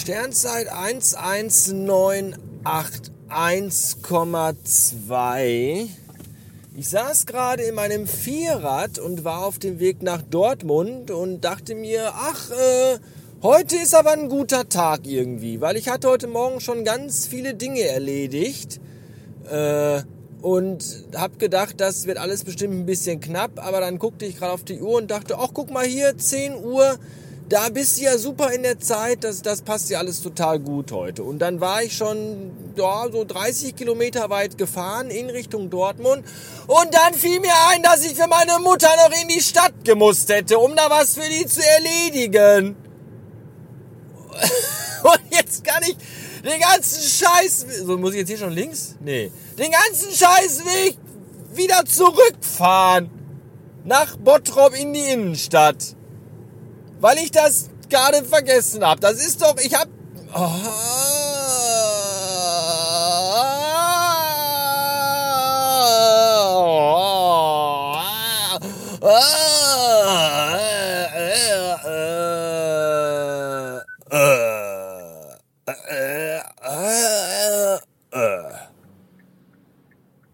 Sternzeit 11981,2. Ich saß gerade in meinem Vierrad und war auf dem Weg nach Dortmund und dachte mir, ach, äh, heute ist aber ein guter Tag irgendwie, weil ich hatte heute Morgen schon ganz viele Dinge erledigt. Äh, und hab gedacht, das wird alles bestimmt ein bisschen knapp, aber dann guckte ich gerade auf die Uhr und dachte, ach guck mal hier, 10 Uhr, da bist du ja super in der Zeit, das, das passt ja alles total gut heute. Und dann war ich schon ja, so 30 Kilometer weit gefahren in Richtung Dortmund und dann fiel mir ein, dass ich für meine Mutter noch in die Stadt gemusst hätte, um da was für die zu erledigen. und jetzt kann ich den ganzen Scheiß... So, muss ich jetzt hier schon links? Nee. Den ganzen Scheißweg wieder zurückfahren. Nach Bottrop in die Innenstadt weil ich das gerade vergessen habe. Das ist doch, ich habe...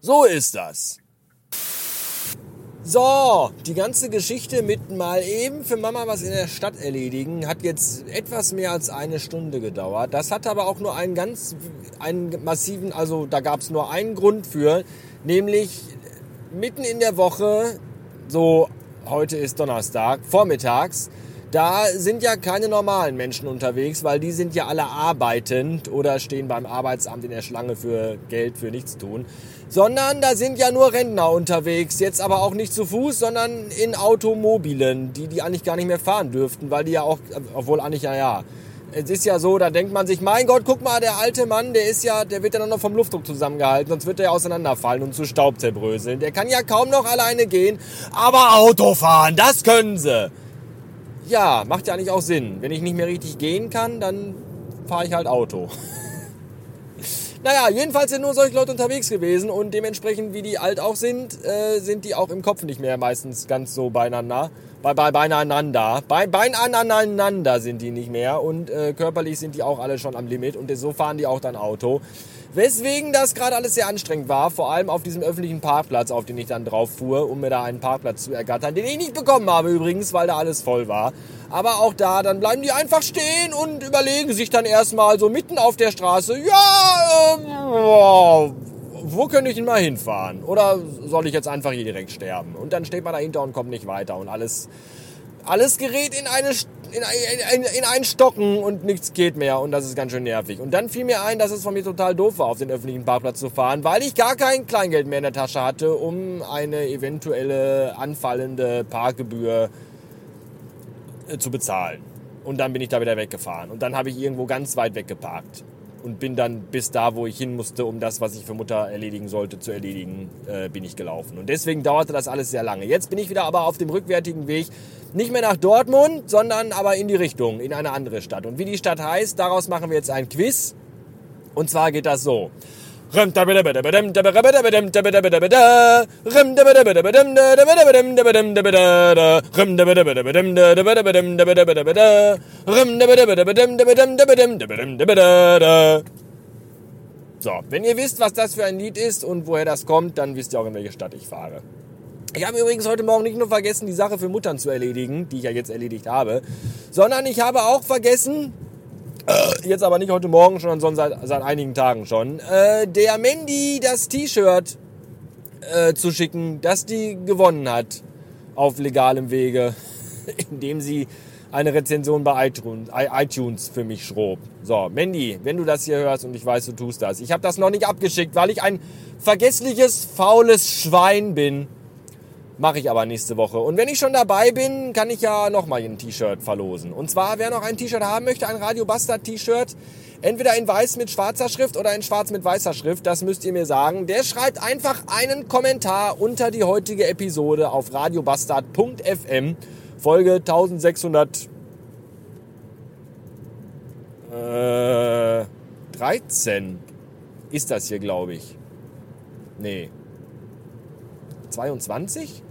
So ist das. So, die ganze Geschichte mit mal eben für Mama was in der Stadt erledigen hat jetzt etwas mehr als eine Stunde gedauert. Das hat aber auch nur einen ganz einen massiven, also da gab es nur einen Grund für, nämlich mitten in der Woche, so heute ist Donnerstag, vormittags, da sind ja keine normalen Menschen unterwegs, weil die sind ja alle arbeitend oder stehen beim Arbeitsamt in der Schlange für Geld für nichts tun sondern da sind ja nur Rentner unterwegs. Jetzt aber auch nicht zu Fuß, sondern in Automobilen, die die eigentlich gar nicht mehr fahren dürften, weil die ja auch, obwohl eigentlich ja, ja. Es ist ja so, da denkt man sich, mein Gott, guck mal, der alte Mann, der ist ja, der wird ja noch vom Luftdruck zusammengehalten, sonst wird er ja auseinanderfallen und zu Staub zerbröseln. Der kann ja kaum noch alleine gehen, aber Auto fahren, das können sie. Ja, macht ja eigentlich auch Sinn. Wenn ich nicht mehr richtig gehen kann, dann fahre ich halt Auto. Naja, jedenfalls sind nur solche Leute unterwegs gewesen und dementsprechend, wie die alt auch sind, äh, sind die auch im Kopf nicht mehr meistens ganz so beieinander. Bei, bei, beieinander. Bei, beieinander sind die nicht mehr und äh, körperlich sind die auch alle schon am Limit und so fahren die auch dann Auto. Weswegen das gerade alles sehr anstrengend war, vor allem auf diesem öffentlichen Parkplatz, auf den ich dann drauf fuhr, um mir da einen Parkplatz zu ergattern, den ich nicht bekommen habe übrigens, weil da alles voll war. Aber auch da, dann bleiben die einfach stehen und überlegen sich dann erstmal so mitten auf der Straße, ja, ähm, oh, wo könnte ich denn mal hinfahren? Oder soll ich jetzt einfach hier direkt sterben? Und dann steht man dahinter und kommt nicht weiter und alles, alles gerät in eine in, in, in ein Stocken und nichts geht mehr und das ist ganz schön nervig. Und dann fiel mir ein, dass es von mir total doof war, auf den öffentlichen Parkplatz zu fahren, weil ich gar kein Kleingeld mehr in der Tasche hatte, um eine eventuelle anfallende Parkgebühr äh, zu bezahlen. Und dann bin ich da wieder weggefahren. Und dann habe ich irgendwo ganz weit weggeparkt. Und bin dann bis da, wo ich hin musste, um das, was ich für Mutter erledigen sollte, zu erledigen, äh, bin ich gelaufen. Und deswegen dauerte das alles sehr lange. Jetzt bin ich wieder aber auf dem rückwärtigen Weg. Nicht mehr nach Dortmund, sondern aber in die Richtung, in eine andere Stadt. Und wie die Stadt heißt, daraus machen wir jetzt ein Quiz. Und zwar geht das so. So, wenn ihr wisst, was das für ein Lied ist und woher das kommt, dann wisst ihr auch, in welche Stadt ich fahre. Ich habe übrigens heute Morgen nicht nur vergessen, die Sache für Muttern zu erledigen, die ich ja jetzt erledigt habe, sondern ich habe auch vergessen, äh, jetzt aber nicht heute Morgen schon, sondern seit, seit einigen Tagen schon, äh, der Mandy das T-Shirt äh, zu schicken, das die gewonnen hat auf legalem Wege, indem sie eine Rezension bei iTunes für mich schrob. So, Mandy, wenn du das hier hörst und ich weiß, du tust das. Ich habe das noch nicht abgeschickt, weil ich ein vergessliches, faules Schwein bin. Mache ich aber nächste Woche. Und wenn ich schon dabei bin, kann ich ja nochmal ein T-Shirt verlosen. Und zwar, wer noch ein T-Shirt haben möchte, ein Radio Bastard T-Shirt, entweder in weiß mit schwarzer Schrift oder in schwarz mit weißer Schrift, das müsst ihr mir sagen. Der schreibt einfach einen Kommentar unter die heutige Episode auf radiobastard.fm, Folge 1600. Äh, 13 ist das hier, glaube ich. Nee. 22?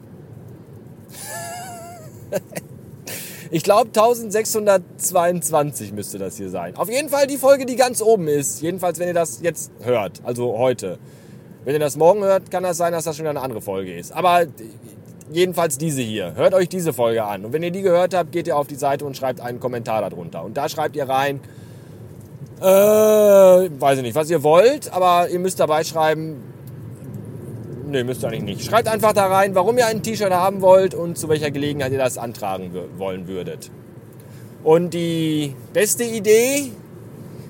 Ich glaube 1622 müsste das hier sein. Auf jeden Fall die Folge, die ganz oben ist. Jedenfalls, wenn ihr das jetzt hört, also heute. Wenn ihr das morgen hört, kann das sein, dass das schon wieder eine andere Folge ist. Aber jedenfalls diese hier. Hört euch diese Folge an. Und wenn ihr die gehört habt, geht ihr auf die Seite und schreibt einen Kommentar darunter. Und da schreibt ihr rein, äh, weiß ich nicht, was ihr wollt, aber ihr müsst dabei schreiben, ne, müsst ihr eigentlich nicht. Schreibt einfach da rein, warum ihr ein T-Shirt haben wollt und zu welcher Gelegenheit ihr das antragen wollen würdet. Und die beste Idee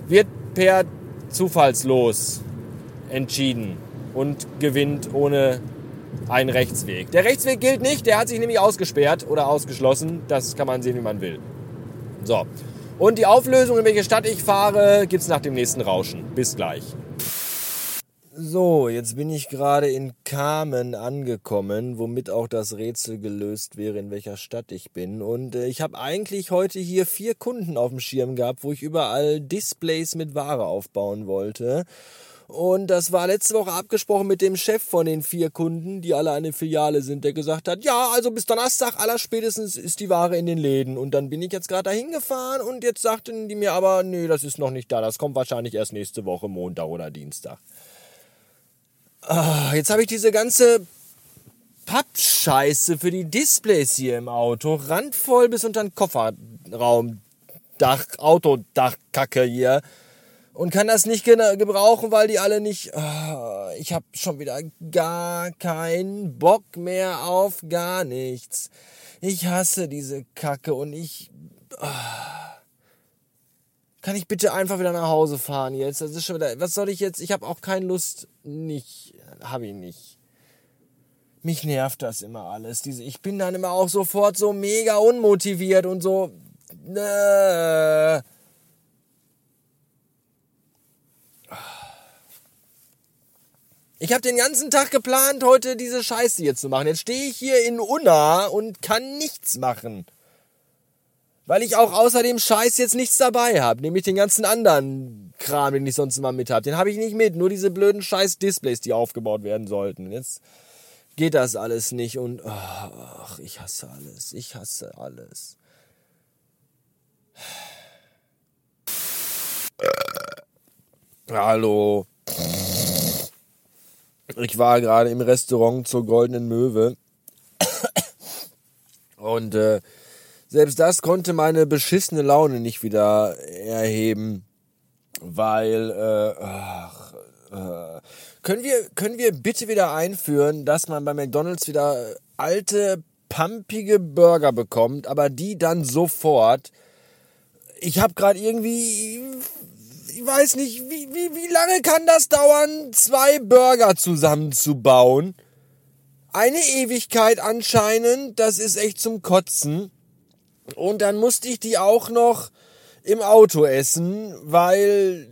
wird per Zufallslos entschieden und gewinnt ohne einen Rechtsweg. Der Rechtsweg gilt nicht, der hat sich nämlich ausgesperrt oder ausgeschlossen. Das kann man sehen, wie man will. So. Und die Auflösung, in welche Stadt ich fahre, gibt es nach dem nächsten Rauschen. Bis gleich. So, jetzt bin ich gerade in Kamen angekommen, womit auch das Rätsel gelöst wäre, in welcher Stadt ich bin. Und äh, ich habe eigentlich heute hier vier Kunden auf dem Schirm gehabt, wo ich überall Displays mit Ware aufbauen wollte. Und das war letzte Woche abgesprochen mit dem Chef von den vier Kunden, die alle eine Filiale sind, der gesagt hat, ja, also bis Donnerstag aller spätestens ist die Ware in den Läden. Und dann bin ich jetzt gerade dahin gefahren und jetzt sagten die mir aber, nee, das ist noch nicht da. Das kommt wahrscheinlich erst nächste Woche, Montag oder Dienstag. Ah, jetzt habe ich diese ganze Pappscheiße für die Displays hier im Auto randvoll bis unter den Kofferraum. Dach, Autodachkacke hier und kann das nicht gebrauchen, weil die alle nicht. Oh, ich habe schon wieder gar keinen Bock mehr auf gar nichts. Ich hasse diese Kacke und ich. Oh. Kann ich bitte einfach wieder nach Hause fahren jetzt? Das ist schon wieder. Was soll ich jetzt? Ich habe auch keine Lust. Nicht. Habe ich nicht. Mich nervt das immer alles. Diese, ich bin dann immer auch sofort so mega unmotiviert und so. Äh, Ich habe den ganzen Tag geplant, heute diese Scheiße hier zu machen. Jetzt stehe ich hier in Unna und kann nichts machen. Weil ich auch außer dem Scheiß jetzt nichts dabei habe. Nämlich den ganzen anderen Kram, den ich sonst immer mit habe. Den habe ich nicht mit. Nur diese blöden Scheiß-Displays, die aufgebaut werden sollten. Jetzt geht das alles nicht und ach, ich hasse alles. Ich hasse alles. Hallo. Ich war gerade im Restaurant zur Goldenen Möwe. Und äh, selbst das konnte meine beschissene Laune nicht wieder erheben. Weil, äh, ach, äh, können wir, können wir bitte wieder einführen, dass man bei McDonalds wieder alte, pumpige Burger bekommt, aber die dann sofort. Ich habe gerade irgendwie ich weiß nicht, wie, wie, wie lange kann das dauern, zwei Burger zusammenzubauen? Eine Ewigkeit anscheinend, das ist echt zum Kotzen. Und dann musste ich die auch noch im Auto essen, weil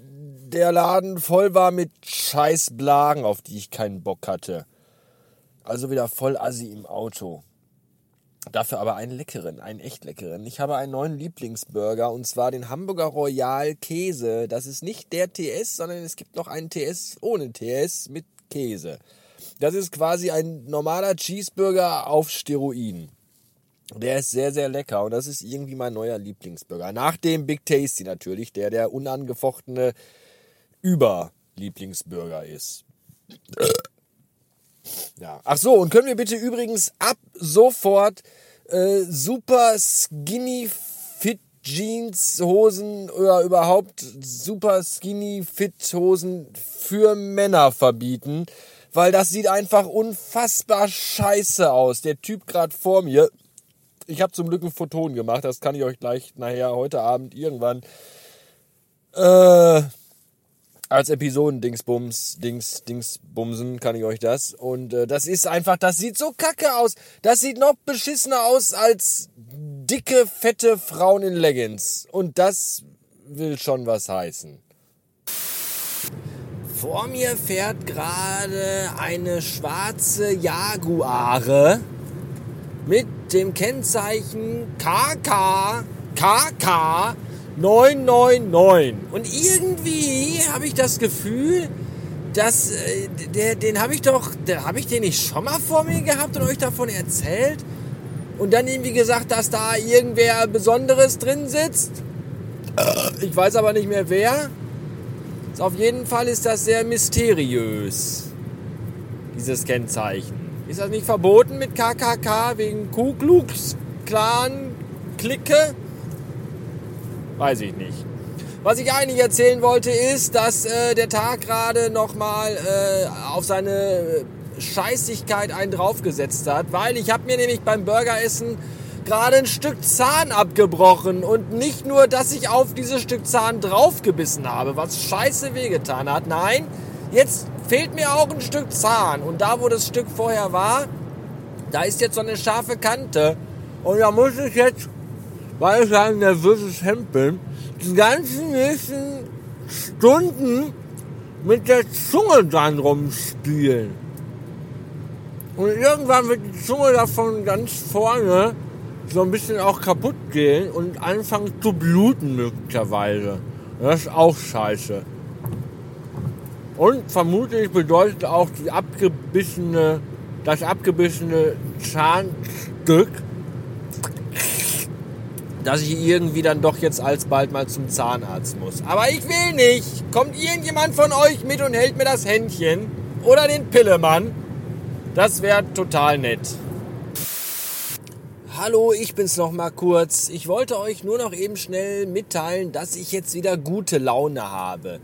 der Laden voll war mit Scheißblagen, auf die ich keinen Bock hatte. Also wieder voll assi im Auto. Dafür aber einen leckeren, einen echt leckeren. Ich habe einen neuen Lieblingsburger und zwar den Hamburger Royal Käse. Das ist nicht der TS, sondern es gibt noch einen TS ohne TS mit Käse. Das ist quasi ein normaler Cheeseburger auf Steroiden. Der ist sehr, sehr lecker und das ist irgendwie mein neuer Lieblingsburger. Nach dem Big Tasty natürlich, der der unangefochtene Über-Lieblingsburger ist. Ja. Ach so, und können wir bitte übrigens ab sofort äh, super skinny fit Jeans Hosen oder überhaupt super skinny fit Hosen für Männer verbieten, weil das sieht einfach unfassbar scheiße aus. Der Typ gerade vor mir, ich habe zum Glück ein Photon gemacht, das kann ich euch gleich nachher heute Abend irgendwann äh, als Episoden-Dingsbums, Dings, Dingsbumsen kann ich euch das. Und äh, das ist einfach, das sieht so kacke aus. Das sieht noch beschissener aus als dicke, fette Frauen in Leggings. Und das will schon was heißen. Vor mir fährt gerade eine schwarze Jaguare mit dem Kennzeichen KK KK 999. Und irgendwie habe ich das Gefühl, dass äh, der, den habe ich doch, habe ich den nicht schon mal vor mir gehabt und euch davon erzählt? und dann irgendwie gesagt, dass da irgendwer Besonderes drin sitzt. Ich weiß aber nicht mehr wer. Auf jeden Fall ist das sehr mysteriös, dieses Kennzeichen. Ist das nicht verboten mit KKK wegen Ku Klux Klan Clique? Weiß ich nicht. Was ich eigentlich erzählen wollte, ist, dass äh, der Tag gerade nochmal äh, auf seine Scheißigkeit einen draufgesetzt hat, weil ich habe mir nämlich beim Burgeressen gerade ein Stück Zahn abgebrochen und nicht nur, dass ich auf dieses Stück Zahn draufgebissen habe, was scheiße wehgetan hat. Nein, jetzt fehlt mir auch ein Stück Zahn und da, wo das Stück vorher war, da ist jetzt so eine scharfe Kante und da muss ich jetzt, weil ich ein nervöses Hemd bin, die ganzen nächsten Stunden mit der Zunge dran rumspielen. Und irgendwann wird die Zunge davon ganz vorne so ein bisschen auch kaputt gehen und anfangen zu bluten möglicherweise. Das ist auch scheiße. Und vermutlich bedeutet auch die abgebissene, das abgebissene Zahnstück, dass ich irgendwie dann doch jetzt alsbald mal zum Zahnarzt muss. Aber ich will nicht. Kommt irgendjemand von euch mit und hält mir das Händchen? Oder den Pillemann? Das wäre total nett. Hallo, ich bin's noch mal kurz. Ich wollte euch nur noch eben schnell mitteilen, dass ich jetzt wieder gute Laune habe.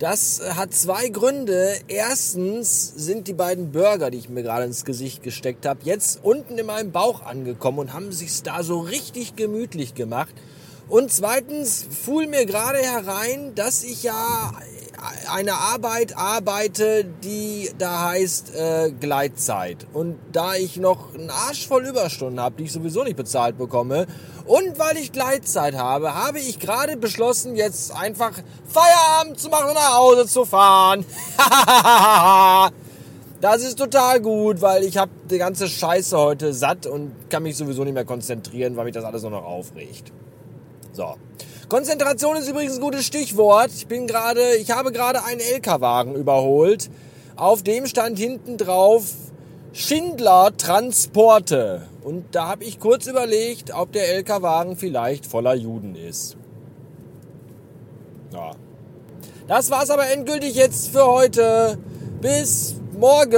Das hat zwei Gründe. Erstens sind die beiden Burger, die ich mir gerade ins Gesicht gesteckt habe, jetzt unten in meinem Bauch angekommen und haben sich da so richtig gemütlich gemacht. Und zweitens fuhl mir gerade herein, dass ich ja eine Arbeit arbeite, die da heißt äh, Gleitzeit. Und da ich noch einen Arsch voll Überstunden habe, die ich sowieso nicht bezahlt bekomme, und weil ich Gleitzeit habe, habe ich gerade beschlossen, jetzt einfach Feierabend zu machen und nach Hause zu fahren. das ist total gut, weil ich habe die ganze Scheiße heute satt und kann mich sowieso nicht mehr konzentrieren, weil mich das alles nur noch aufregt. So. Konzentration ist übrigens ein gutes Stichwort. Ich bin gerade, ich habe gerade einen LKW-Wagen überholt. Auf dem stand hinten drauf Schindler Transporte. Und da habe ich kurz überlegt, ob der LKW-Wagen vielleicht voller Juden ist. Ja. Das war's aber endgültig jetzt für heute. Bis morgen.